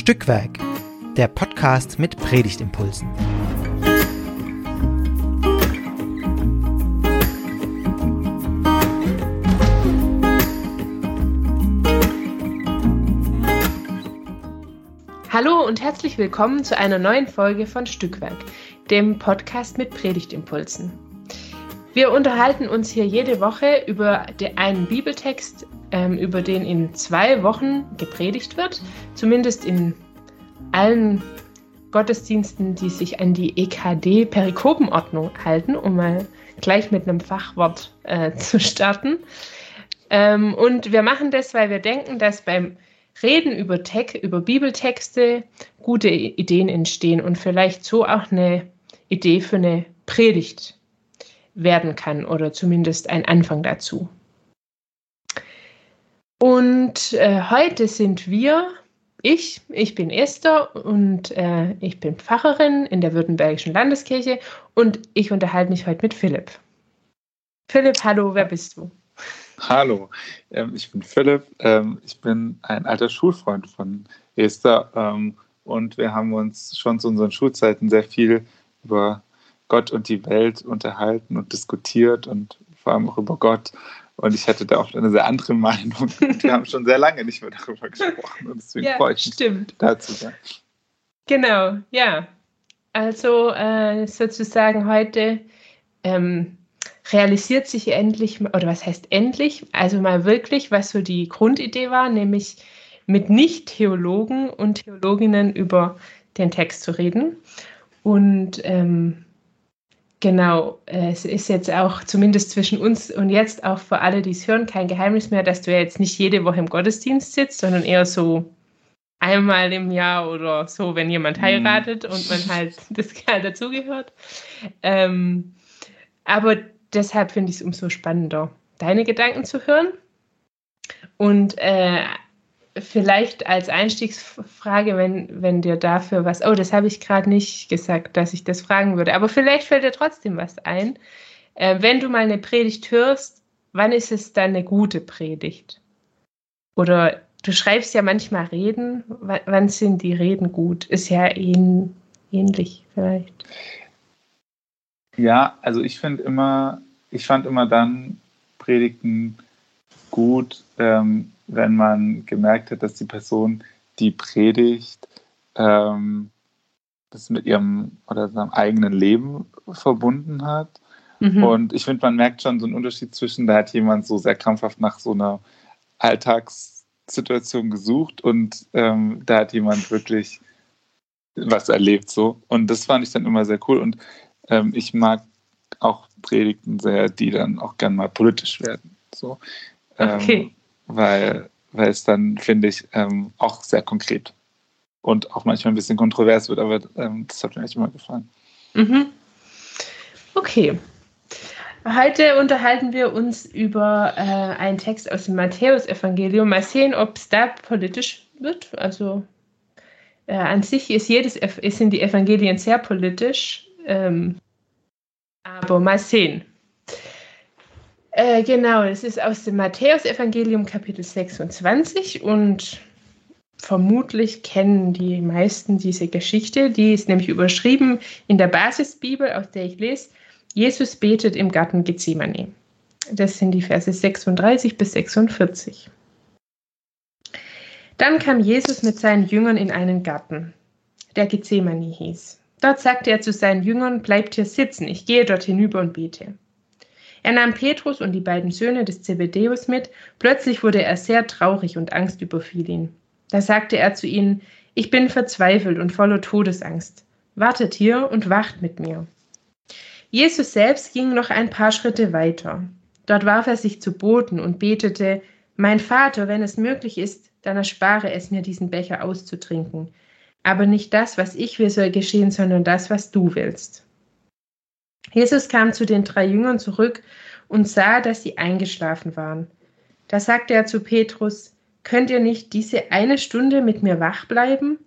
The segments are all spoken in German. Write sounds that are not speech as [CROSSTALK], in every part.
Stückwerk, der Podcast mit Predigtimpulsen. Hallo und herzlich willkommen zu einer neuen Folge von Stückwerk, dem Podcast mit Predigtimpulsen. Wir unterhalten uns hier jede Woche über einen Bibeltext, ähm, über den in zwei Wochen gepredigt wird, zumindest in allen Gottesdiensten, die sich an die EKD-Perikopenordnung halten, um mal gleich mit einem Fachwort äh, [LAUGHS] zu starten. Ähm, und wir machen das, weil wir denken, dass beim Reden über, Te über Bibeltexte gute Ideen entstehen und vielleicht so auch eine Idee für eine Predigt werden kann oder zumindest ein Anfang dazu. Und äh, heute sind wir, ich, ich bin Esther und äh, ich bin Pfarrerin in der Württembergischen Landeskirche und ich unterhalte mich heute mit Philipp. Philipp, hallo, wer bist du? Hallo, ähm, ich bin Philipp. Ähm, ich bin ein alter Schulfreund von Esther ähm, und wir haben uns schon zu unseren Schulzeiten sehr viel über Gott und die Welt unterhalten und diskutiert und vor allem auch über Gott. Und ich hatte da auch eine sehr andere Meinung. [LAUGHS] Wir haben schon sehr lange nicht mehr darüber gesprochen. Und deswegen ja, freue ich mich stimmt. dazu sein. Genau, ja. Also äh, sozusagen heute ähm, realisiert sich endlich, oder was heißt endlich, also mal wirklich, was so die Grundidee war, nämlich mit Nicht-Theologen und Theologinnen über den Text zu reden. Und ähm, Genau, es ist jetzt auch zumindest zwischen uns und jetzt auch für alle, die es hören, kein Geheimnis mehr, dass du ja jetzt nicht jede Woche im Gottesdienst sitzt, sondern eher so einmal im Jahr oder so, wenn jemand mhm. heiratet und man halt [LAUGHS] das halt dazugehört. Ähm, aber deshalb finde ich es umso spannender, deine Gedanken zu hören. Und äh, vielleicht als Einstiegsfrage, wenn, wenn dir dafür was, oh, das habe ich gerade nicht gesagt, dass ich das fragen würde, aber vielleicht fällt dir trotzdem was ein. Äh, wenn du mal eine Predigt hörst, wann ist es dann eine gute Predigt? Oder du schreibst ja manchmal Reden, wann, wann sind die Reden gut? Ist ja ähn, ähnlich vielleicht. Ja, also ich finde immer, ich fand immer dann Predigten gut, ähm, wenn man gemerkt hat, dass die Person, die predigt, ähm, das mit ihrem oder seinem eigenen Leben verbunden hat. Mhm. Und ich finde, man merkt schon so einen Unterschied zwischen, da hat jemand so sehr krampfhaft nach so einer Alltagssituation gesucht und ähm, da hat jemand wirklich was erlebt so. Und das fand ich dann immer sehr cool. Und ähm, ich mag auch Predigten sehr, die dann auch gern mal politisch werden. So. Okay. Weil, weil es dann, finde ich, ähm, auch sehr konkret und auch manchmal ein bisschen kontrovers wird, aber ähm, das hat mir echt immer gefallen. Mhm. Okay. Heute unterhalten wir uns über äh, einen Text aus dem Matthäusevangelium. Mal sehen, ob es da politisch wird. Also äh, an sich ist jedes, sind die Evangelien sehr politisch, ähm, aber mal sehen. Äh, genau, es ist aus dem Matthäusevangelium Kapitel 26 und vermutlich kennen die meisten diese Geschichte. Die ist nämlich überschrieben in der Basisbibel, aus der ich lese. Jesus betet im Garten Gethsemane. Das sind die Verse 36 bis 46. Dann kam Jesus mit seinen Jüngern in einen Garten, der Gethsemane hieß. Dort sagte er zu seinen Jüngern, bleibt hier sitzen, ich gehe dort hinüber und bete. Er nahm Petrus und die beiden Söhne des Zebedäus mit. Plötzlich wurde er sehr traurig und Angst überfiel ihn. Da sagte er zu ihnen, ich bin verzweifelt und voller Todesangst. Wartet hier und wacht mit mir. Jesus selbst ging noch ein paar Schritte weiter. Dort warf er sich zu Boden und betete, Mein Vater, wenn es möglich ist, dann erspare es mir, diesen Becher auszutrinken. Aber nicht das, was ich will, soll geschehen, sondern das, was du willst. Jesus kam zu den drei Jüngern zurück und sah, dass sie eingeschlafen waren. Da sagte er zu Petrus, Könnt ihr nicht diese eine Stunde mit mir wach bleiben?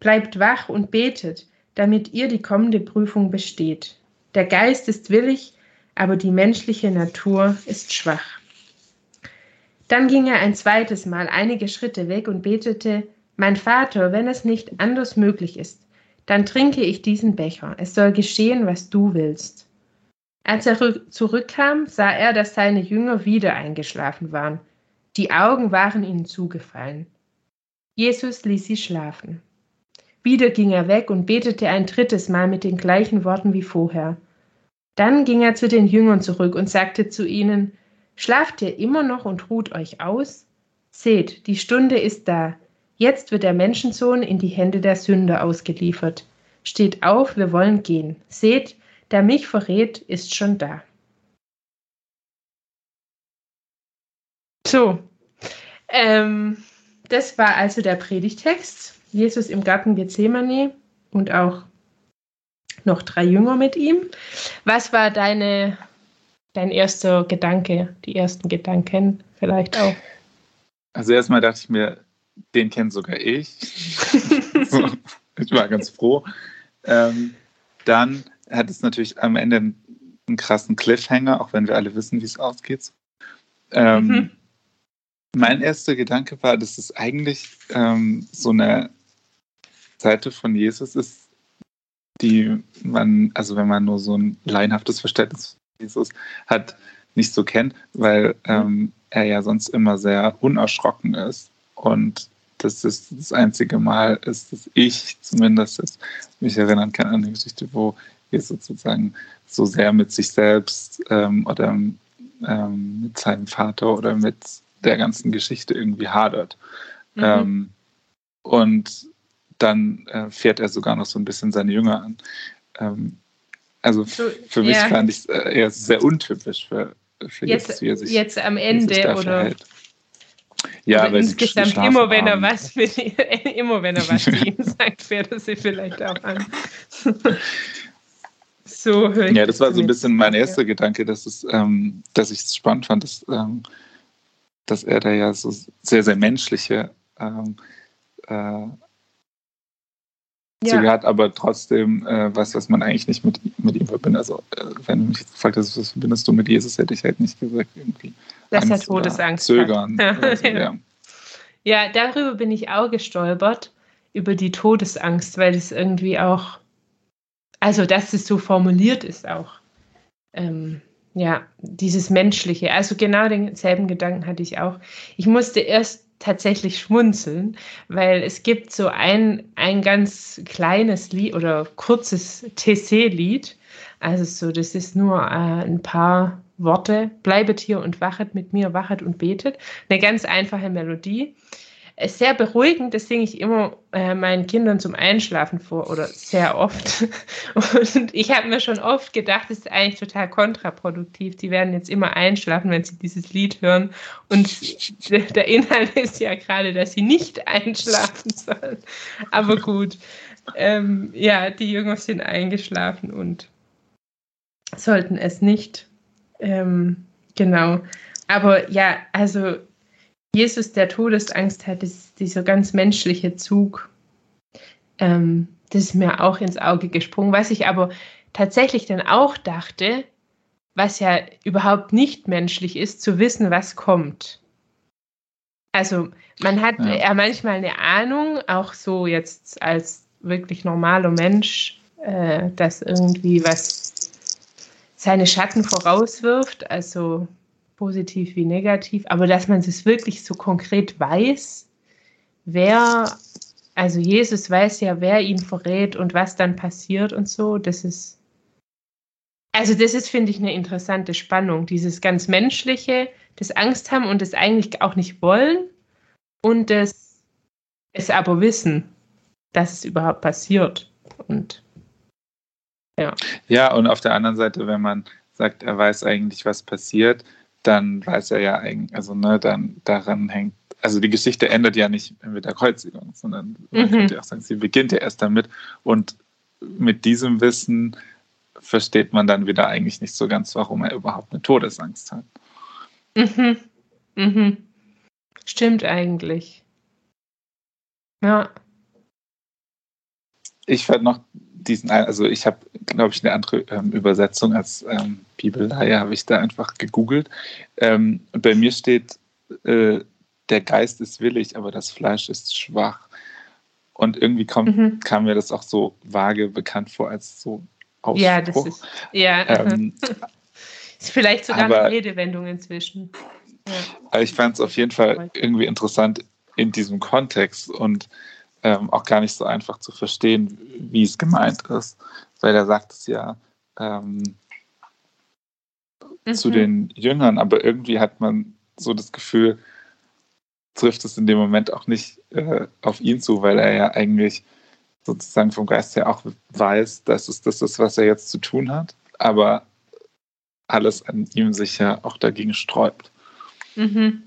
Bleibt wach und betet, damit ihr die kommende Prüfung besteht. Der Geist ist willig, aber die menschliche Natur ist schwach. Dann ging er ein zweites Mal einige Schritte weg und betete, Mein Vater, wenn es nicht anders möglich ist, dann trinke ich diesen Becher. Es soll geschehen, was du willst. Als er zurückkam, sah er, dass seine Jünger wieder eingeschlafen waren. Die Augen waren ihnen zugefallen. Jesus ließ sie schlafen. Wieder ging er weg und betete ein drittes Mal mit den gleichen Worten wie vorher. Dann ging er zu den Jüngern zurück und sagte zu ihnen, Schlaft ihr immer noch und ruht euch aus? Seht, die Stunde ist da. Jetzt wird der Menschensohn in die Hände der Sünder ausgeliefert. Steht auf, wir wollen gehen. Seht, der mich verrät, ist schon da. So, ähm, das war also der Predigtext. Jesus im Garten Gethsemane und auch noch drei Jünger mit ihm. Was war deine, dein erster Gedanke, die ersten Gedanken vielleicht auch? Also erstmal dachte ich mir, den kennt sogar ich. [LAUGHS] [LAUGHS] ich war ganz froh. Ähm, dann hat es natürlich am Ende einen, einen, krassen Cliffhanger, auch wenn wir alle wissen, wie es ausgeht. Ähm, mhm. Mein erster Gedanke war, dass es eigentlich ähm, so eine Seite von Jesus ist, die man, also wenn man nur so ein laienhaftes Verständnis von Jesus hat, nicht so kennt, weil ähm, er ja sonst immer sehr unerschrocken ist. Und das ist das einzige Mal ist, dass ich zumindest mich erinnern kann an eine Geschichte, wo Jesus sozusagen so sehr mit sich selbst ähm, oder ähm, mit seinem Vater oder mit der ganzen Geschichte irgendwie hadert. Mhm. Ähm, und dann äh, fährt er sogar noch so ein bisschen seine Jünger an. Ähm, also für mich ja. fand ich es äh, eher sehr untypisch für, für jetzt, jetzt, wie er sich jetzt am Ende oder verhält. Ja, oder insgesamt immer wenn er was mit, [LAUGHS] immer wenn er was zu [LAUGHS] ihm sagt, fährt er sie vielleicht auch an. [LAUGHS] so höre ich Ja, das war so ein bisschen mein erster ja. Gedanke, dass es, ähm, dass ich es spannend fand, dass, ähm, dass er da ja so sehr, sehr menschliche ähm, äh, ja. Züge hat, aber trotzdem äh, was, was man eigentlich nicht mit, mit ihm verbindet. Also, äh, wenn du mich gefragt hast, was verbindest du mit Jesus, hätte ich halt nicht gesagt, irgendwie. Dass Angst er Todesangst Zögern. [LAUGHS] Ja. So, ja. ja, darüber bin ich auch gestolpert, über die Todesangst, weil es irgendwie auch, also dass es so formuliert ist auch. Ähm, ja, dieses Menschliche. Also genau denselben Gedanken hatte ich auch. Ich musste erst tatsächlich schmunzeln, weil es gibt so ein, ein ganz kleines Lied oder kurzes TC-Lied. Also so, das ist nur äh, ein paar Worte. Bleibet hier und wachet mit mir, wachet und betet. Eine ganz einfache Melodie sehr beruhigend, das singe ich immer äh, meinen Kindern zum Einschlafen vor oder sehr oft. [LAUGHS] Und ich habe mir schon oft gedacht, das ist eigentlich total kontraproduktiv. Die werden jetzt immer einschlafen, wenn sie dieses Lied hören. Und [LAUGHS] der Inhalt ist ja gerade, dass sie nicht [LAUGHS] einschlafen sollen. Aber gut, ähm, ja, die Jünger sind eingeschlafen und sollten es nicht. Ähm, genau. Aber ja, also Jesus, der Todesangst hat, ist dieser ganz menschliche Zug. Ähm, das ist mir auch ins Auge gesprungen. Was ich aber tatsächlich dann auch dachte, was ja überhaupt nicht menschlich ist, zu wissen, was kommt. Also man hat ja, ja manchmal eine Ahnung, auch so jetzt als wirklich normaler Mensch, äh, dass irgendwie was seine Schatten vorauswirft. Also positiv wie negativ, aber dass man es wirklich so konkret weiß, wer, also Jesus weiß ja, wer ihn verrät und was dann passiert und so, das ist, also das ist, finde ich, eine interessante Spannung, dieses ganz Menschliche, das Angst haben und das eigentlich auch nicht wollen und das es aber wissen, dass es überhaupt passiert und ja. Ja, und auf der anderen Seite, wenn man sagt, er weiß eigentlich, was passiert, dann weiß er ja eigentlich, also ne, dann daran hängt, also die Geschichte endet ja nicht mit der Kreuzigung, sondern man mhm. könnte auch sagen, sie beginnt ja erst damit und mit diesem Wissen versteht man dann wieder eigentlich nicht so ganz, warum er überhaupt eine Todesangst hat. Mhm. Mhm. Stimmt eigentlich. Ja. Ich fand noch diesen, also ich habe, glaube ich, eine andere ähm, Übersetzung als ähm, Bibelleihe, habe ich da einfach gegoogelt. Ähm, bei mir steht, äh, der Geist ist willig, aber das Fleisch ist schwach. Und irgendwie kommt, mhm. kam mir das auch so vage bekannt vor als so Ausspruch. Ja, das ist, ja. Ähm, [LAUGHS] ist vielleicht sogar aber, eine Redewendung inzwischen. Ja. Ich fand es auf jeden Fall irgendwie interessant in diesem Kontext und ähm, auch gar nicht so einfach zu verstehen, wie es gemeint ist, weil er sagt es ja ähm, mhm. zu den Jüngern, aber irgendwie hat man so das Gefühl, trifft es in dem Moment auch nicht äh, auf ihn zu, weil er ja eigentlich sozusagen vom Geist her auch weiß, dass es das ist, was er jetzt zu tun hat, aber alles an ihm sich ja auch dagegen sträubt. Mhm.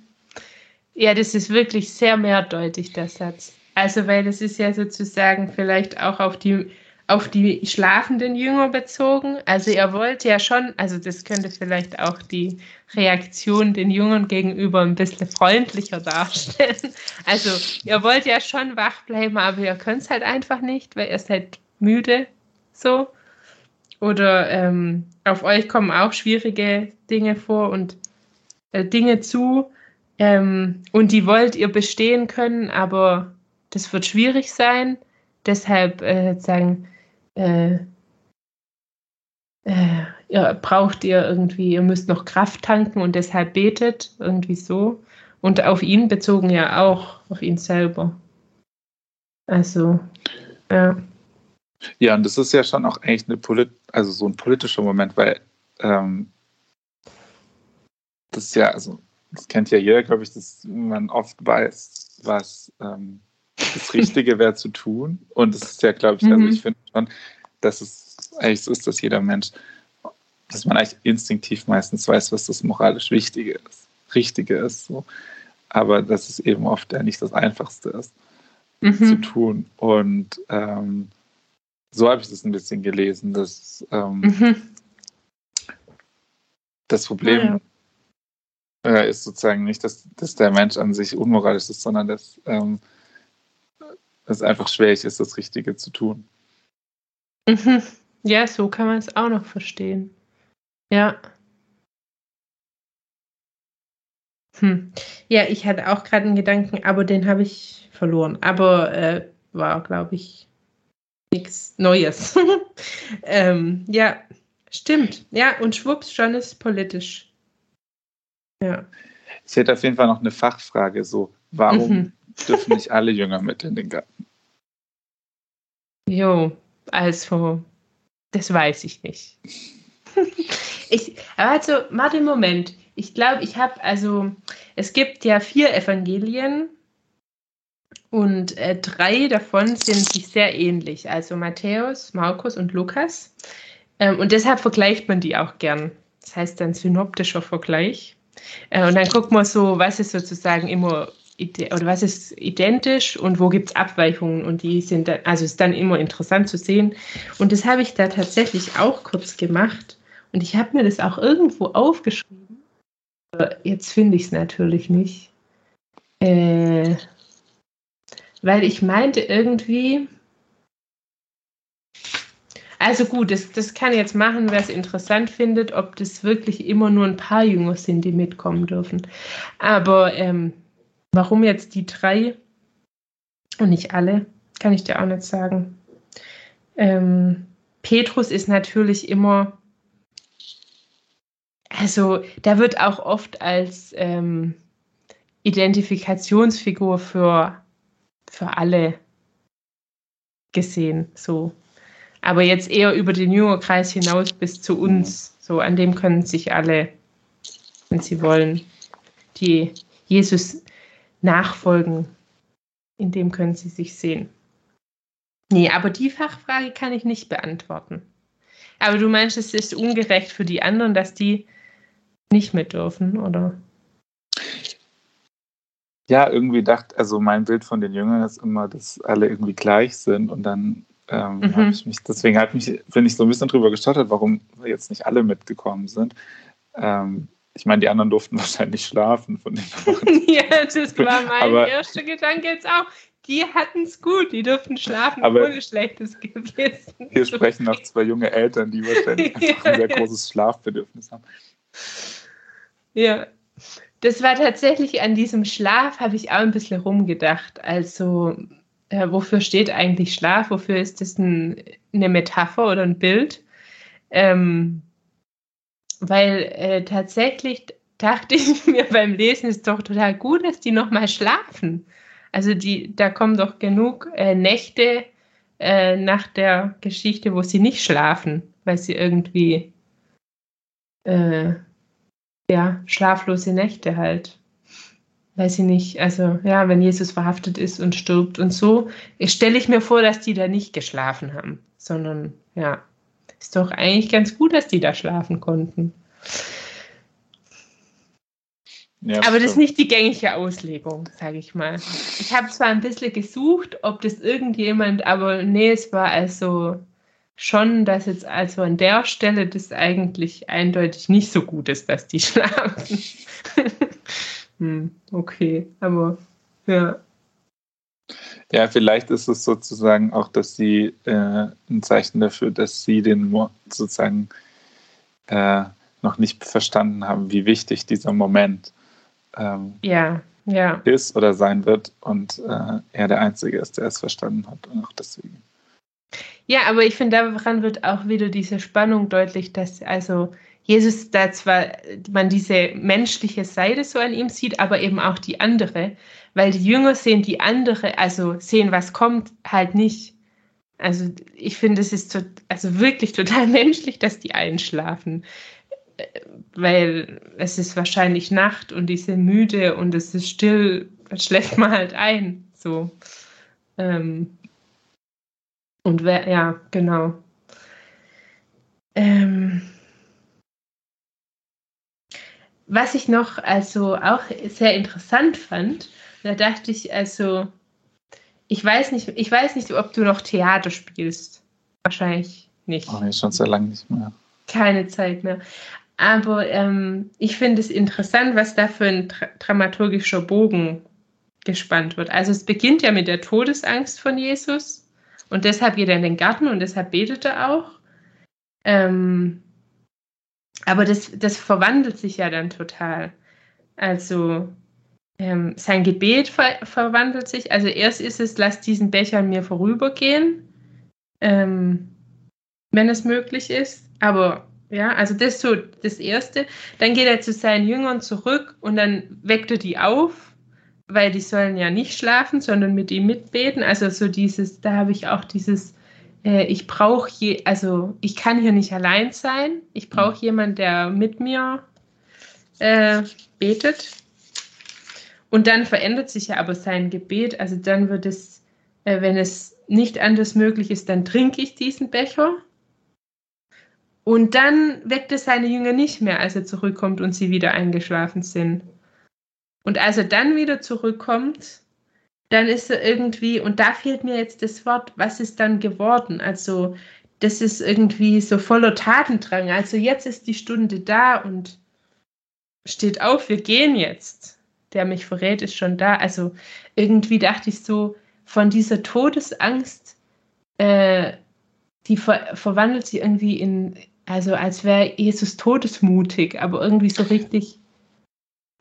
Ja, das ist wirklich sehr mehrdeutig, der Satz. Also, weil das ist ja sozusagen vielleicht auch auf die auf die schlafenden Jünger bezogen. Also ihr wollt ja schon, also das könnte vielleicht auch die Reaktion den Jüngern gegenüber ein bisschen freundlicher darstellen. Also ihr wollt ja schon wach bleiben, aber ihr könnt es halt einfach nicht, weil ihr seid müde so. Oder ähm, auf euch kommen auch schwierige Dinge vor und äh, Dinge zu. Ähm, und die wollt ihr bestehen können, aber das wird schwierig sein. Deshalb äh, sagen, äh, äh, ihr braucht ihr irgendwie, ihr müsst noch Kraft tanken und deshalb betet, irgendwie so. Und auf ihn bezogen ja auch, auf ihn selber. Also, ja. Ja, und das ist ja schon auch eigentlich eine Polit also so ein politischer Moment, weil ähm, das ist ja, also das kennt ja jeder, glaube ich, dass man oft weiß, was ähm, das Richtige wäre zu tun. Und es ist ja, glaube ich, also mhm. also ich finde schon, dass es eigentlich so ist, dass jeder Mensch, dass man eigentlich instinktiv meistens weiß, was das moralisch Wichtige ist, Richtige ist. So. Aber dass es eben oft ja nicht das Einfachste ist mhm. zu tun. Und ähm, so habe ich das ein bisschen gelesen, dass ähm, mhm. das Problem ja, ja. Äh, ist sozusagen nicht, dass, dass der Mensch an sich unmoralisch ist, sondern dass ähm, es einfach schwierig ist, das Richtige zu tun. Mhm. Ja, so kann man es auch noch verstehen. Ja. Hm. Ja, ich hatte auch gerade einen Gedanken, aber den habe ich verloren. Aber äh, war, glaube ich, nichts Neues. [LAUGHS] ähm, ja, stimmt. Ja, und schwupps, schon ist politisch. Ja. Ich hätte auf jeden Fall noch eine Fachfrage, so, warum mhm. Dürfen nicht alle Jünger mit in den Garten? Jo, also, das weiß ich nicht. [LAUGHS] ich, also, warte, Moment. Ich glaube, ich habe, also, es gibt ja vier Evangelien und äh, drei davon sind sich sehr ähnlich. Also Matthäus, Markus und Lukas. Ähm, und deshalb vergleicht man die auch gern. Das heißt dann synoptischer Vergleich. Äh, und dann guckt man so, was ist sozusagen immer oder was ist identisch und wo gibt es Abweichungen und die sind dann, also ist dann immer interessant zu sehen. Und das habe ich da tatsächlich auch kurz gemacht und ich habe mir das auch irgendwo aufgeschrieben. Jetzt finde ich es natürlich nicht. Äh, weil ich meinte irgendwie, also gut, das, das kann jetzt machen, wer es interessant findet, ob das wirklich immer nur ein paar Jünger sind, die mitkommen dürfen. Aber ähm, Warum jetzt die drei und nicht alle, kann ich dir auch nicht sagen. Ähm, Petrus ist natürlich immer, also da wird auch oft als ähm, Identifikationsfigur für, für alle gesehen, so. Aber jetzt eher über den Jüngerkreis hinaus bis zu uns, so an dem können sich alle, wenn sie wollen, die Jesus nachfolgen. In dem können Sie sich sehen. Nee, aber die Fachfrage kann ich nicht beantworten. Aber du meinst, es ist ungerecht für die anderen, dass die nicht mit dürfen, oder? Ja, irgendwie dachte, also mein Bild von den Jüngern ist immer, dass alle irgendwie gleich sind und dann ähm, mhm. habe ich mich, deswegen hat mich, bin ich so ein bisschen drüber gestottert, warum jetzt nicht alle mitgekommen sind. Ähm, ich meine, die anderen durften [LAUGHS] wahrscheinlich schlafen von den [LAUGHS] Ja, das war mein aber, erster Gedanke jetzt auch. Die hatten es gut, die durften schlafen aber ohne schlechtes Gewissen. Hier sprechen noch zwei junge Eltern, die wahrscheinlich [LAUGHS] ja, ein sehr großes Schlafbedürfnis haben. Ja, das war tatsächlich an diesem Schlaf, habe ich auch ein bisschen rumgedacht. Also, äh, wofür steht eigentlich Schlaf? Wofür ist das ein, eine Metapher oder ein Bild? Ähm, weil äh, tatsächlich dachte [LAUGHS] ich mir beim Lesen, ist doch total gut, dass die nochmal schlafen. Also die, da kommen doch genug äh, Nächte äh, nach der Geschichte, wo sie nicht schlafen, weil sie irgendwie äh, ja, schlaflose Nächte halt. Weiß ich nicht, also ja, wenn Jesus verhaftet ist und stirbt und so, stelle ich mir vor, dass die da nicht geschlafen haben, sondern ja, ist doch eigentlich ganz gut, dass die da schlafen konnten. Ja, aber das ist nicht die gängige Auslegung, sage ich mal. Ich habe zwar ein bisschen gesucht, ob das irgendjemand, aber nee, es war also schon, dass jetzt also an der Stelle das eigentlich eindeutig nicht so gut ist, dass die [LAUGHS] schlafen. hm, okay, aber ja. Ja, vielleicht ist es sozusagen auch, dass sie äh, ein Zeichen dafür, dass sie den sozusagen äh, noch nicht verstanden haben, wie wichtig dieser Moment ähm, ja, ja. ist oder sein wird und äh, er der Einzige ist, der es verstanden hat und auch deswegen. Ja, aber ich finde, daran wird auch wieder diese Spannung deutlich, dass also Jesus da zwar man diese menschliche Seite so an ihm sieht, aber eben auch die andere, weil die Jünger sehen die andere, also sehen, was kommt, halt nicht. Also ich finde, es ist to also wirklich total [LAUGHS] menschlich, dass die einschlafen, weil es ist wahrscheinlich Nacht und die sind müde und es ist still, dann schläft man halt ein. So. Ähm, und wer, ja, genau. Ähm, was ich noch also auch sehr interessant fand, da dachte ich also, ich weiß nicht, ich weiß nicht, ob du noch Theater spielst. Wahrscheinlich nicht. Oh, nee, schon sehr lange nicht mehr. Keine Zeit mehr. Aber ähm, ich finde es interessant, was da für ein dra dramaturgischer Bogen gespannt wird. Also es beginnt ja mit der Todesangst von Jesus und deshalb geht er in den Garten und deshalb betet er auch. Ähm, aber das, das verwandelt sich ja dann total. Also ähm, sein Gebet ver verwandelt sich. Also erst ist es, lass diesen Becher an mir vorübergehen, ähm, wenn es möglich ist. Aber ja, also das ist so das Erste. Dann geht er zu seinen Jüngern zurück und dann weckt er die auf, weil die sollen ja nicht schlafen, sondern mit ihm mitbeten. Also so dieses, da habe ich auch dieses, äh, ich brauche je, also ich kann hier nicht allein sein. Ich brauche mhm. jemanden, der mit mir äh, betet. Und dann verändert sich ja aber sein Gebet. Also dann wird es, äh, wenn es nicht anders möglich ist, dann trinke ich diesen Becher. Und dann weckt es seine Jünger nicht mehr, als er zurückkommt und sie wieder eingeschlafen sind. Und als er dann wieder zurückkommt, dann ist er irgendwie, und da fehlt mir jetzt das Wort, was ist dann geworden? Also, das ist irgendwie so voller Tatendrang. Also, jetzt ist die Stunde da und steht auf, wir gehen jetzt der mich verrät, ist schon da. Also irgendwie dachte ich so, von dieser Todesangst, äh, die ver verwandelt sich irgendwie in, also als wäre Jesus todesmutig, aber irgendwie so richtig.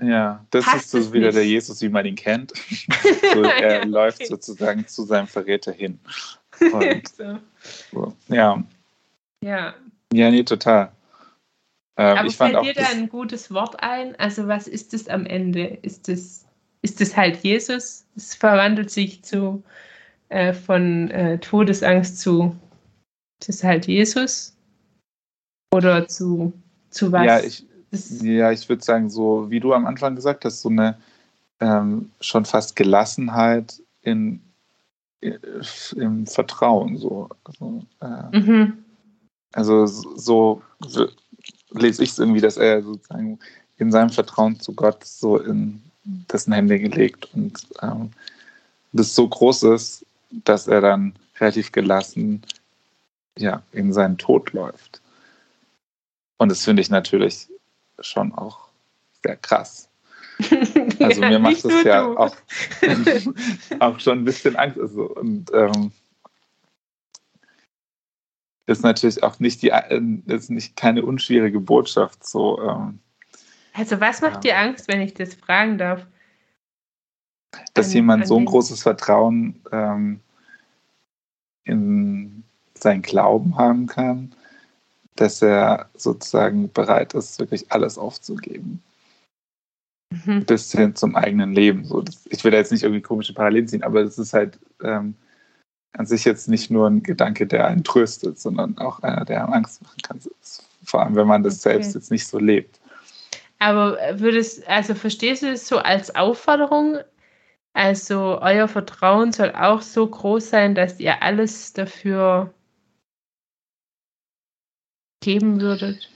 Ja, das ist so wieder nicht. der Jesus, wie man ihn kennt. [LAUGHS] so, er [LAUGHS] ja, läuft sozusagen zu seinem Verräter hin. Und, [LAUGHS] so. So, ja. Ja. Ja, nee, total. Ähm, Aber fällt dir da ein gutes Wort ein? Also was ist es am Ende? Ist es ist es halt Jesus? Es verwandelt sich zu äh, von äh, Todesangst zu es ist halt Jesus oder zu zu was? Ja, ich, ja, ich würde sagen so, wie du am Anfang gesagt hast, so eine ähm, schon fast Gelassenheit in, in im Vertrauen so. Also, äh, mhm. also so lese ich es irgendwie, dass er sozusagen in seinem Vertrauen zu Gott so in dessen Hände gelegt und ähm, das so groß ist, dass er dann relativ gelassen ja, in seinen Tod läuft. Und das finde ich natürlich schon auch sehr krass. [LAUGHS] Also mir macht es ja auch, [LAUGHS] auch schon ein bisschen Angst. Also, und ähm, ist natürlich auch nicht die äh, ist nicht keine unschwierige Botschaft. So, ähm, also was macht ja. dir Angst, wenn ich das fragen darf? Dass An- jemand an so ein großes Vertrauen ähm, in seinen Glauben haben kann, dass er sozusagen bereit ist, wirklich alles aufzugeben. Mhm. Bis hin zum eigenen Leben. So, das, ich will da jetzt nicht irgendwie komische Parallelen ziehen, aber es ist halt ähm, an sich jetzt nicht nur ein Gedanke, der einen tröstet, sondern auch einer, der einem Angst machen kann. Vor allem, wenn man das Okay. selbst jetzt nicht so lebt. Aber würdest, also verstehst du es so als Aufforderung? Also euer Vertrauen soll auch so groß sein, dass ihr alles dafür geben würdet?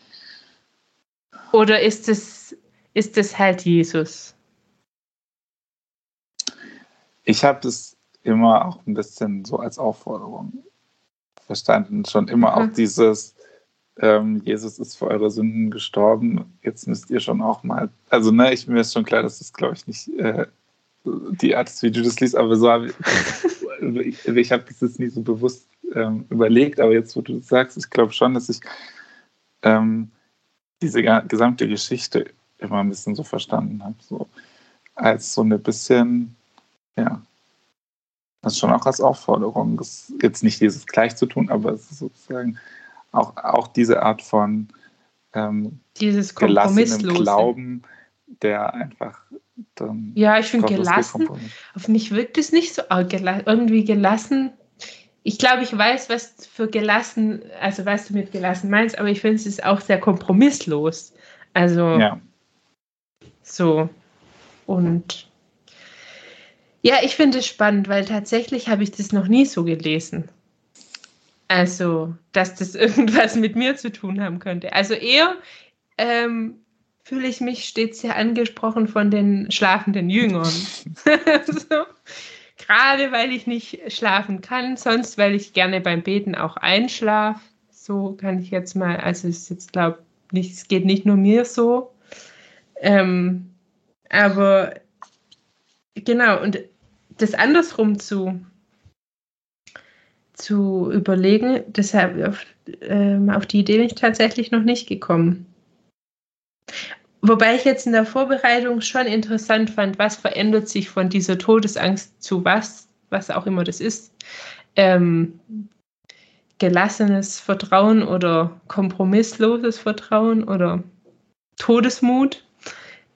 Oder ist es, ist es halt Jesus? Ich habe es immer auch ein bisschen so als Aufforderung verstanden. Schon immer Mhm. auch dieses, ähm, Jesus ist für eure Sünden gestorben, jetzt müsst ihr schon auch mal. Also, ne, ich, mir ist schon klar, dass das, glaube ich, nicht äh, die Art ist, wie du das liest, aber so habe [LAUGHS] ich, ich, ich habe das jetzt nie so bewusst ähm, überlegt, aber jetzt, wo du das sagst, ich glaube schon, dass ich ähm, diese gesamte Geschichte immer ein bisschen so verstanden habe. So als so eine bisschen, ja, das schon auch als Aufforderung, das jetzt nicht dieses gleich zu tun, aber es ist sozusagen auch, auch diese Art von ähm, Dieses gelassenem. Glauben, der einfach dann Ja, ich finde gelassen. Auf mich wirkt es nicht so arg gela irgendwie gelassen. Ich glaube, ich weiß, was für gelassen, also was du mit gelassen meinst, aber ich finde es ist auch sehr kompromisslos. Also Ja, so. Und ja, ich finde es spannend, weil tatsächlich habe ich das noch nie so gelesen. Also, dass das [LAUGHS] irgendwas mit mir zu tun haben könnte. Also eher ähm, fühle ich mich stets sehr angesprochen von den schlafenden Jüngern. [LAUGHS] so. Gerade weil ich nicht schlafen kann, sonst weil ich gerne beim Beten auch einschlafe. So kann ich jetzt mal, also es ist jetzt glaube nicht, es geht nicht nur mir so. Ähm, aber genau, und das andersrum zu, zu überlegen, deshalb auf, ähm, auf die Idee bin ich tatsächlich noch nicht gekommen. Wobei ich jetzt in der Vorbereitung schon interessant fand, was verändert sich von dieser Todesangst zu was, was auch immer das ist. Ähm, gelassenes Vertrauen oder kompromissloses Vertrauen oder Todesmut.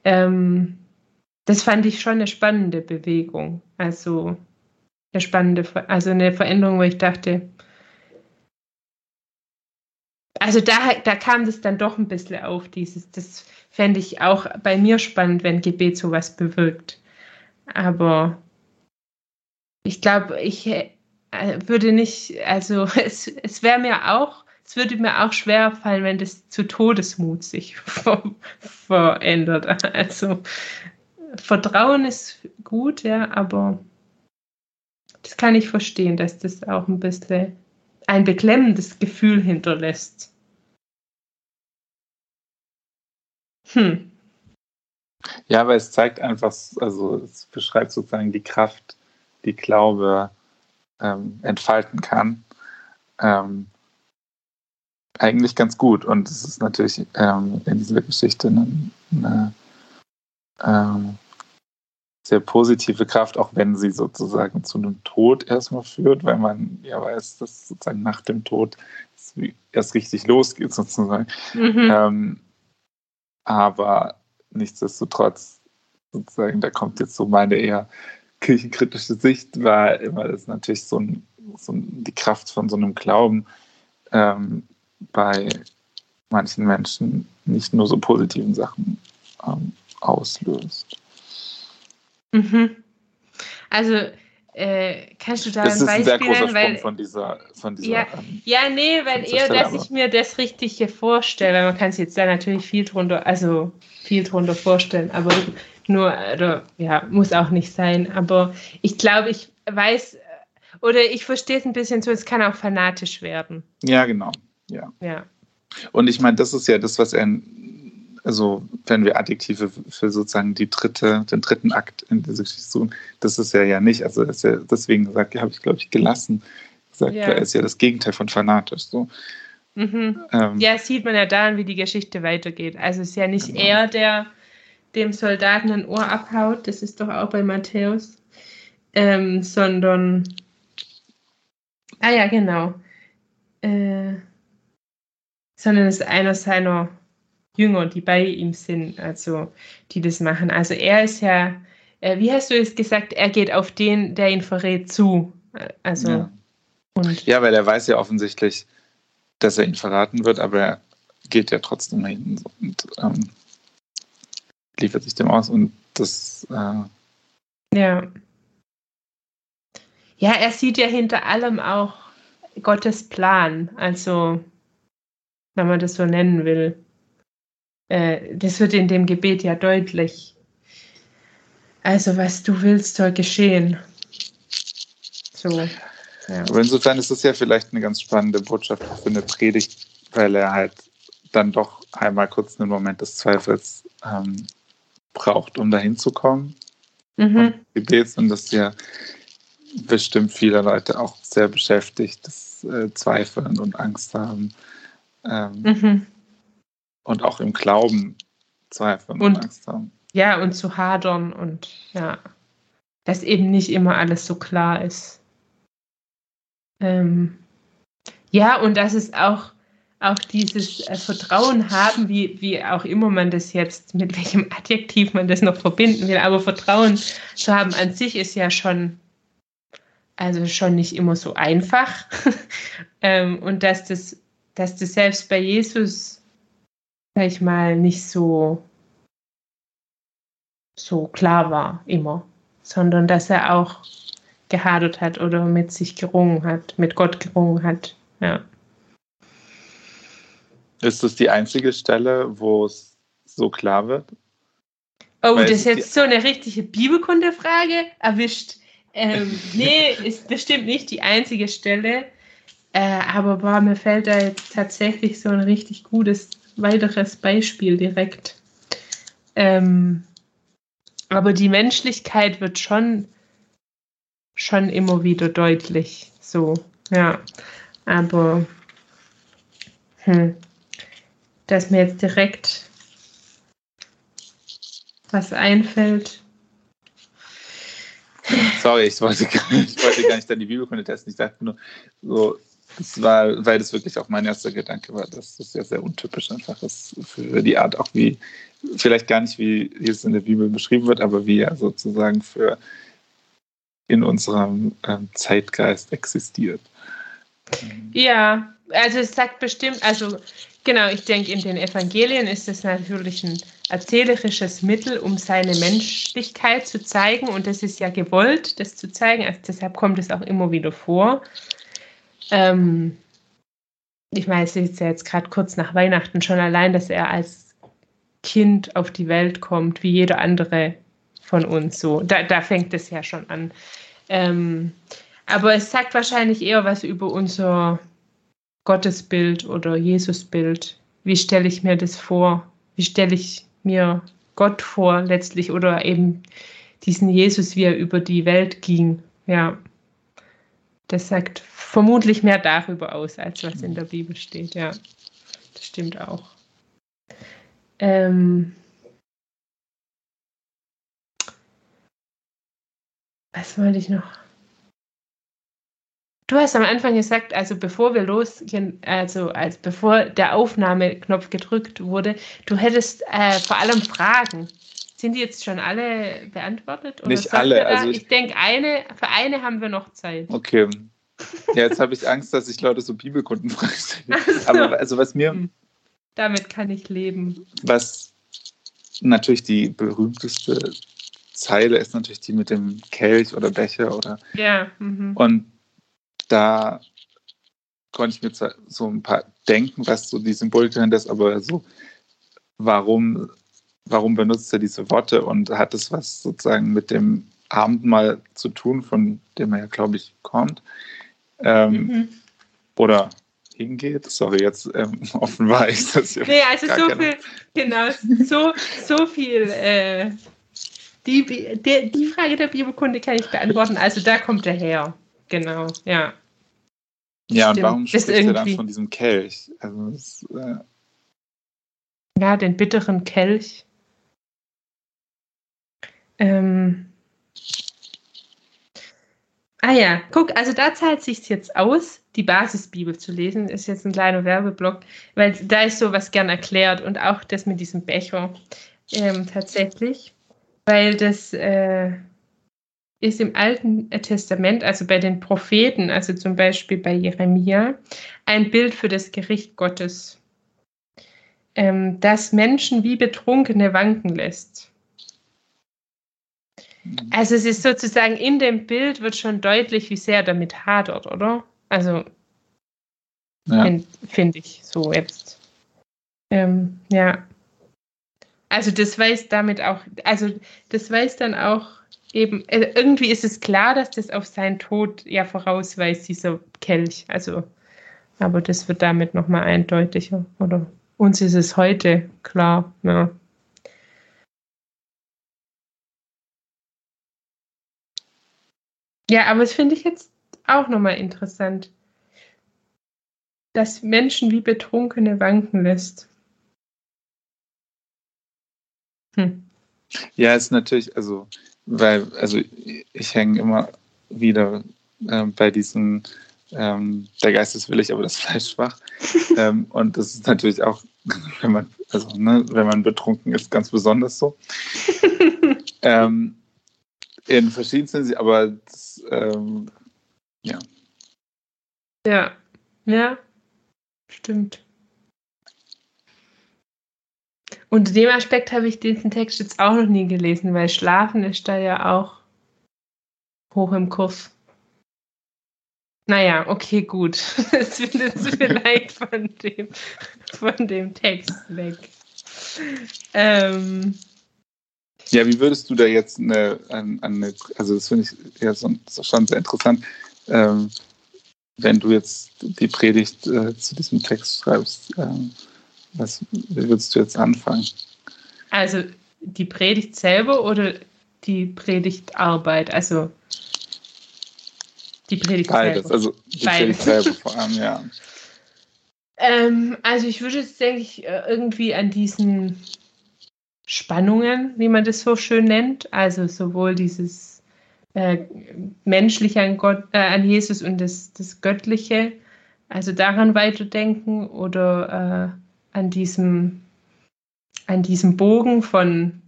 Ähm, das fand ich schon eine spannende Bewegung. Also eine spannende, also eine Veränderung, wo ich dachte, also da, da kam das dann doch ein bisschen auf, dieses, das fände ich auch bei mir spannend, wenn Gebet sowas bewirkt. Aber ich glaube, ich äh, würde nicht, also [LAUGHS] es, es wäre mir auch, es würde mir auch schwer fallen, wenn das zu Todesmut sich [LAUGHS] ver verändert. Also Vertrauen ist gut, ja, aber das kann ich verstehen, dass das auch ein bisschen ein beklemmendes Gefühl hinterlässt. Hm. Ja, aber es zeigt einfach, also es beschreibt sozusagen die Kraft, die Glaube ähm, entfalten kann. Ähm, eigentlich ganz gut. Und es ist natürlich ähm, in dieser Geschichte eine, eine ähm, sehr positive Kraft, auch wenn sie sozusagen zu einem Tod erstmal führt, weil man ja weiß, dass sozusagen nach dem Tod es erst richtig losgeht sozusagen. Mhm. Aber nichtsdestotrotz, sozusagen, da kommt jetzt so meine eher kirchenkritische Sicht, war immer das natürlich so, ein, so die Kraft von so einem Glauben ähm, bei manchen Menschen nicht nur so positiven Sachen ähm, auslöst. Mhm. Also äh, kannst du da Das ein ist ein sehr Beispiel großer? Sprung Weil, von dieser, von dieser Ja, ähm, ja, nee, weil eher, Stelle, dass ich mir das Richtige vorstelle. weil Man kann sich jetzt da natürlich viel drunter, also viel drunter vorstellen, aber nur, oder, ja, muss auch nicht sein. Aber ich glaube, ich weiß, oder ich verstehe es ein bisschen so, es kann auch fanatisch werden. ja, genau. Ja. Ja. Und ich meine, das ist ja das, was er, also wenn wir Adjektive für sozusagen die dritte, den dritten Akt in dieser Geschichte suchen, das ist er ja nicht. Also ist ja deswegen gesagt, habe ich, glaube ich, gelassen gesagt, Ja. er ist ja das Gegenteil von fanatisch. So. Mhm. Ähm, Ja, sieht man ja daran, wie die Geschichte weitergeht. Also es ist ja nicht Genau. er, der dem Soldaten ein Ohr abhaut, das ist doch auch bei Matthäus, ähm, sondern, ah ja, genau, äh, sondern es ist einer seiner Jünger, die bei ihm sind, also die das machen. Also er ist ja, äh, wie hast du es gesagt, er geht auf den, der ihn verrät, zu. Also, ja. Und ja, weil er weiß ja offensichtlich, dass er ihn verraten wird, aber er geht ja trotzdem hin und ähm, liefert sich dem aus und das. Äh ja. Ja, er sieht ja hinter allem auch Gottes Plan, also wenn man das so nennen will. Äh, das wird in dem Gebet ja deutlich. Also, was du willst, soll geschehen. So. Ja. Aber insofern ist das ja vielleicht eine ganz spannende Botschaft für eine Predigt, weil er halt dann doch einmal kurz einen Moment des Zweifels ähm, braucht, um dahin zu kommen. Mhm. Und Gebets und das ja bestimmt viele Leute auch sehr beschäftigt, das äh, Zweifeln und Angst haben. Ähm, mhm und auch im Glauben zweifeln und, und Angst haben. Ja, und zu hadern und ja, dass eben nicht immer alles so klar ist. Ähm, ja, und dass es auch, auch dieses äh, Vertrauen haben, wie, wie auch immer man das jetzt, mit welchem Adjektiv man das noch verbinden will, aber Vertrauen zu haben an sich ist ja schon, also schon nicht immer so einfach. [LAUGHS] ähm, und dass das, dass das selbst bei Jesus sag ich mal, nicht so, so klar war immer, sondern dass er auch gehadert hat oder mit sich gerungen hat, mit Gott gerungen hat. Ja. Ist das die einzige Stelle, wo es so klar wird? Oh, Weil das ist jetzt so eine richtige Bibelkunde-Frage erwischt. Ähm, nee, [LAUGHS] ist bestimmt nicht die einzige Stelle. Äh, aber boah, mir fällt da jetzt tatsächlich so ein richtig gutes weiteres Beispiel direkt. Ähm, aber die Menschlichkeit wird schon, schon immer wieder deutlich. So, ja. Aber hm, dass mir jetzt direkt was einfällt. Sorry, ich wollte, gar, ich wollte gar nicht an die Bibelkunde testen. Ich dachte nur, so, das war, weil das wirklich auch mein erster Gedanke war, dass das ja sehr untypisch einfach ist für die Art, auch wie, vielleicht gar nicht wie es in der Bibel beschrieben wird, aber wie er sozusagen für in unserem ähm, Zeitgeist existiert. Ja, also es sagt bestimmt, also genau, ich denke, in den Evangelien ist es natürlich ein erzählerisches Mittel, um seine Menschlichkeit zu zeigen und das ist ja gewollt, das zu zeigen, also deshalb kommt es auch immer wieder vor. Ähm, ich meine, es ist ja jetzt gerade kurz nach Weihnachten schon allein, dass er als Kind auf die Welt kommt, wie jeder andere von uns. So, da, da fängt es ja schon an. Ähm, aber es sagt wahrscheinlich eher was über unser Gottesbild oder Jesusbild. Wie stelle ich mir das vor? Wie stelle ich mir Gott vor letztlich oder eben diesen Jesus, wie er über die Welt ging? Ja. Das sagt vermutlich mehr darüber aus, als was in der Bibel steht. Ja, das stimmt auch. Ähm, was wollte ich noch? Du hast am Anfang gesagt, also bevor wir losgehen, also als bevor der Aufnahmeknopf gedrückt wurde, du hättest äh, vor allem Fragen. Sind die jetzt schon alle beantwortet? Nicht alle. Also ich, ich denke, eine, für eine haben wir noch Zeit. Okay. Ja, jetzt habe ich Angst, dass ich Leute so Bibelkunden [LAUGHS] frage. So. Aber also was mir. Hm. Damit kann ich leben. Was natürlich die berühmteste Zeile ist natürlich die mit dem Kelch oder Becher oder. Ja. Mhm. Und da konnte ich mir so ein paar denken, was so die Symbolik dahinter ist, aber so, warum warum benutzt er diese Worte und hat es was sozusagen mit dem Abendmahl zu tun, von dem er ja, glaube ich, kommt? Ähm, mhm. Oder hingeht. Sorry, jetzt ähm, [LAUGHS] offenbar ist das ja. Nee, also so viel, genau, so, so viel. Äh, die, die, die Frage der Bibelkunde kann ich beantworten. Also da kommt er her. Genau, ja. Ja, Stimmt. und warum spricht er dann von diesem Kelch? Also das, äh, ja, den bitteren Kelch. Ähm, ah ja, guck, also da zahlt sich jetzt aus, die Basisbibel zu lesen. Ist jetzt ein kleiner Werbeblock, weil da ist sowas gern erklärt und auch das mit diesem Becher ähm, tatsächlich, weil das äh, ist im Alten Testament, also bei den Propheten, also zum Beispiel bei Jeremia, ein Bild für das Gericht Gottes, ähm, das Menschen wie Betrunkene wanken lässt. Also es ist sozusagen in dem Bild wird schon deutlich, wie sehr damit hadert, oder? Also ja. finde find ich so jetzt. Ähm, ja. Also das weiß damit auch, also das weiß dann auch eben, äh, irgendwie ist es klar, dass das auf seinen Tod ja vorausweist, dieser Kelch. Also, aber das wird damit nochmal eindeutiger. Oder uns ist es heute klar, ja. Ja, aber das finde ich jetzt auch nochmal interessant, dass Menschen wie Betrunkene wanken lässt. Hm. Ja, ist natürlich, also weil, also ich hänge immer wieder äh, bei diesem, ähm, der Geist ist willig, aber das [LAUGHS] Fleisch schwach. ähm, und das ist natürlich auch, [LAUGHS] wenn man, also, ne, wenn man betrunken ist, ganz besonders so. [LAUGHS] ähm, in verschiedensten, aber das, ähm, ja. Ja, ja, stimmt. Unter dem Aspekt habe ich diesen Text jetzt auch noch nie gelesen, weil Schlafen ist da ja auch hoch im Kurs. Naja, okay, gut. Das wird jetzt vielleicht von dem, von dem Text weg. Ähm, ja, wie würdest du da jetzt eine, eine also das finde ich ja schon sehr interessant, ähm, wenn du jetzt die Predigt äh, zu diesem Text schreibst, ähm, was wie würdest du jetzt anfangen? Also die Predigt selber oder die Predigtarbeit? Also die Predigt Beides, selber. also die Beides. Predigt selber vor [LAUGHS] allem, ja. Ähm, also ich würde jetzt, denke ich, äh, irgendwie an diesen Spannungen, wie man das so schön nennt, also sowohl dieses äh, menschliche an, Gott, äh, an Jesus und das, das Göttliche, also daran weiterdenken oder äh, an diesem, an diesem Bogen von,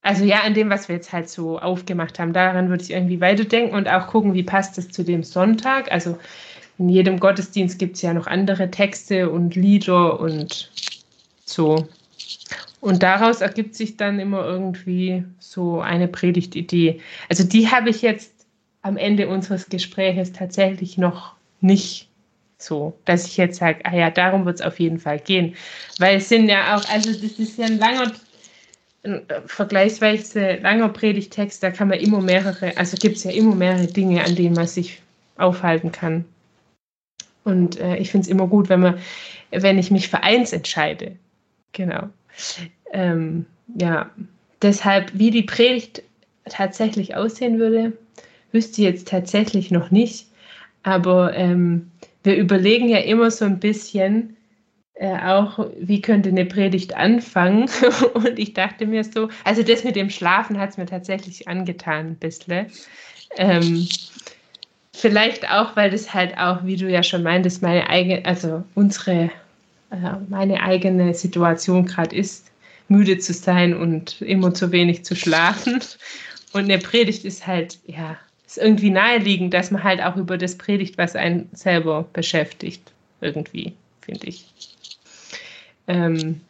also ja, an dem, was wir jetzt halt so aufgemacht haben, daran würde ich irgendwie weiterdenken und auch gucken, wie passt das zu dem Sonntag. Also in jedem Gottesdienst gibt es ja noch andere Texte und Lieder und so. Und daraus ergibt sich dann immer irgendwie so eine Predigtidee. Also die habe ich jetzt am Ende unseres Gespräches tatsächlich noch nicht so, dass ich jetzt sage, ah ja, darum wird es auf jeden Fall gehen. Weil es sind ja auch, also das ist ja ein langer, ein äh, vergleichsweise langer Predigtext, da kann man immer mehrere, also gibt es ja immer mehrere Dinge, an denen man sich aufhalten kann. Und äh, ich finde es immer gut, wenn man, wenn ich mich für eins entscheide. Genau. Ähm, ja, deshalb, wie die Predigt tatsächlich aussehen würde, wüsste ich jetzt tatsächlich noch nicht. Aber ähm, wir überlegen ja immer so ein bisschen äh, auch, wie könnte eine Predigt anfangen. [LAUGHS] Und ich dachte mir so, also das mit dem Schlafen hat es mir tatsächlich angetan, ein bisschen. Ähm, vielleicht auch, weil das halt auch, wie du ja schon meintest, meine eigene, also unsere, meine eigene Situation gerade ist, müde zu sein und immer zu wenig zu schlafen. Und eine Predigt ist halt, ja, ist irgendwie naheliegend, dass man halt auch über das predigt, was einen selber beschäftigt. Irgendwie, finde ich. Ähm,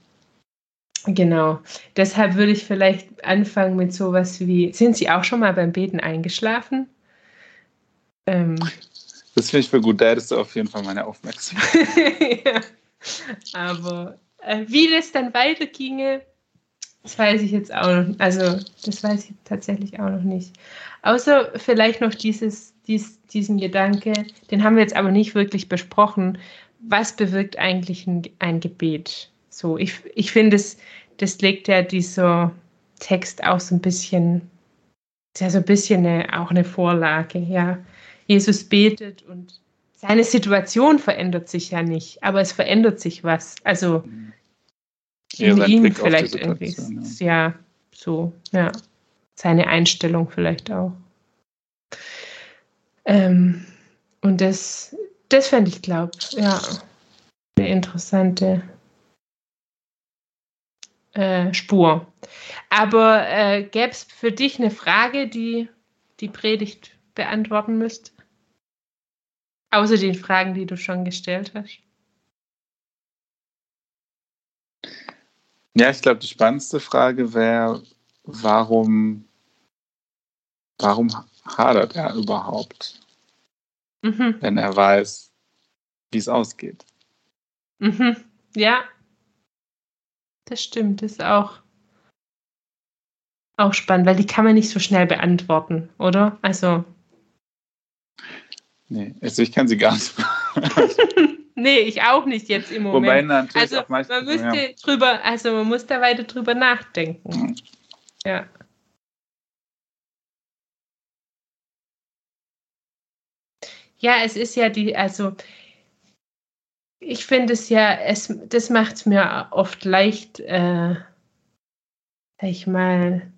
genau. Deshalb würde ich vielleicht anfangen mit sowas wie: Sind Sie auch schon mal beim Beten eingeschlafen? Ähm, das finde ich für gut. Da hättest du auf jeden Fall meine Aufmerksamkeit. [LAUGHS] [LAUGHS] ja. Aber äh, wie das dann weiterginge, das weiß ich jetzt auch noch. Also, das weiß ich tatsächlich auch noch nicht. Außer vielleicht noch dieses, dies, diesen Gedanke, den haben wir jetzt aber nicht wirklich besprochen. Was bewirkt eigentlich ein, ein Gebet? So, ich, ich finde, das, das legt ja dieser Text auch so ein bisschen, ja so ein bisschen eine, auch eine Vorlage, ja. Jesus betet und seine Situation verändert sich ja nicht, aber es verändert sich was. Also in ihm vielleicht irgendwie. Ja. ja, so, ja. seine Einstellung vielleicht auch. Ähm, und das, das fände ich, glaube ja, eine interessante äh, Spur. Aber äh, gäbe es für dich eine Frage, die die Predigt beantworten müsste? Außer den Fragen, die du schon gestellt hast. Ja, ich glaube, die spannendste Frage wäre, warum, warum hadert er überhaupt, mhm. wenn er weiß, wie es ausgeht? Mhm. Ja, das stimmt, das ist auch, auch spannend, weil die kann man nicht so schnell beantworten, oder? Also. Nee, also ich kann sie gar nicht. [LAUGHS] nee, ich auch nicht jetzt im Moment. Wobei natürlich also auch meistens, man müsste ja. drüber, also man muss da weiter drüber nachdenken. Mhm. Ja. Ja, es ist ja die, also ich finde es ja, es, das macht es mir oft leicht, äh, sag ich mal,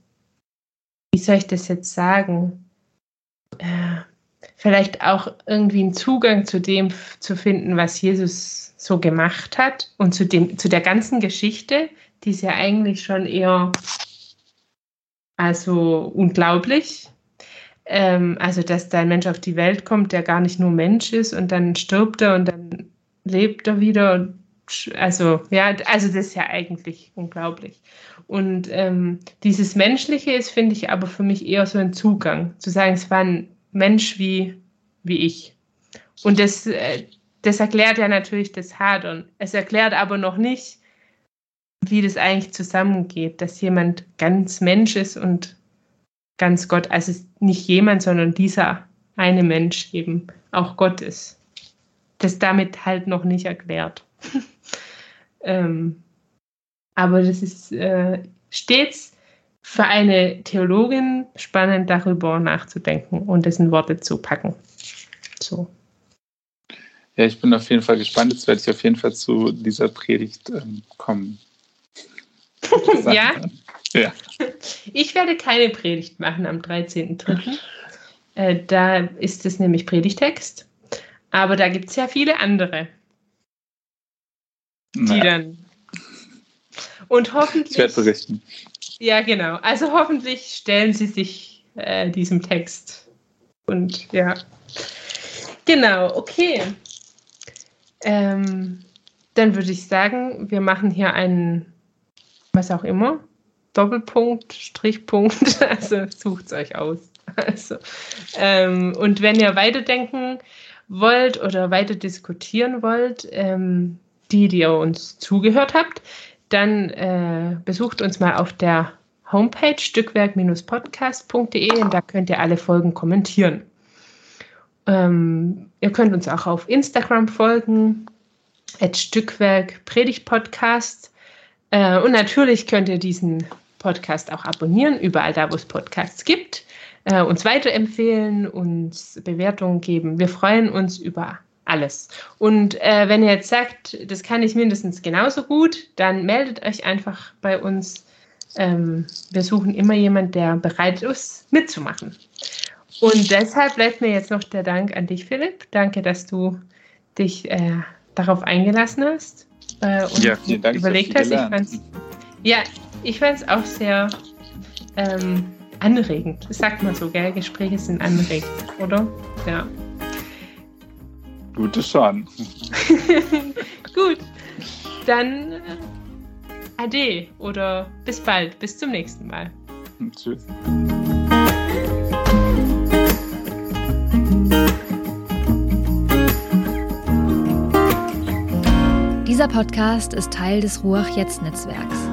wie soll ich das jetzt sagen? Äh, vielleicht auch irgendwie einen Zugang zu dem zu finden, was Jesus so gemacht hat und zu, dem, zu der ganzen Geschichte, die ist ja eigentlich schon eher also unglaublich. Ähm, also, dass da ein Mensch auf die Welt kommt, der gar nicht nur Mensch ist und dann stirbt er und dann lebt er wieder. Also, ja, also das ist ja eigentlich unglaublich. Und ähm, dieses Menschliche ist, finde ich, aber für mich eher so ein Zugang, zu sagen, es war ein Mensch wie, wie ich. Und das, äh, das erklärt ja natürlich das Hadern. Es erklärt aber noch nicht, wie das eigentlich zusammengeht, dass jemand ganz Mensch ist und ganz Gott, also nicht jemand, sondern dieser eine Mensch eben auch Gott ist das damit halt noch nicht erklärt. [LAUGHS] ähm, aber das ist äh, stets für eine Theologin spannend, darüber nachzudenken und das in Worte zu packen. So. Ja, ich bin auf jeden Fall gespannt. Jetzt werde ich auf jeden Fall zu dieser Predigt ähm, kommen. [LAUGHS] ja? ja. Ich werde keine Predigt machen am 13.03. Äh, da ist es nämlich Predigtext. Aber da gibt es ja viele andere, die naja. dann. Und hoffentlich. Ich werde berichten. Ja, genau. Also hoffentlich stellen Sie sich äh, diesem Text. Und ja. Genau, okay. Ähm, dann würde ich sagen, wir machen hier einen, was auch immer, Doppelpunkt, Strichpunkt. [LAUGHS] Also sucht es euch aus. Also, ähm, und wenn ihr weiterdenken wollt oder weiter diskutieren wollt, ähm, die, die ihr uns zugehört habt, dann äh, besucht uns mal auf der Homepage stückwerk-podcast.de und da könnt ihr alle Folgen kommentieren. Ähm, ihr könnt uns auch auf Instagram folgen, at Stückwerk Predigt Podcast. Äh, und natürlich könnt ihr diesen Podcast auch abonnieren, überall da, wo es Podcasts gibt äh, uns weiterempfehlen, uns Bewertungen geben. Wir freuen uns über alles. Und äh, wenn ihr jetzt sagt, das kann ich mindestens genauso gut, dann meldet euch einfach bei uns. Ähm, wir suchen immer jemanden, der bereit ist, mitzumachen. Und deshalb bleibt mir jetzt noch der Dank an dich, Philipp. Danke, dass du dich äh, darauf eingelassen hast äh, und ja, vielen Dank, überlegt hast. Ich fand's, ja, ich fand es auch sehr ähm, anregend. Das sagt man so, gell? Gespräche sind anregend, oder? Ja. Gute schon. [LAUGHS] Gut. Dann äh, Ade oder bis bald. Bis zum nächsten Mal. Tschüss. Dieser Podcast ist Teil des Ruach Jetzt Netzwerks.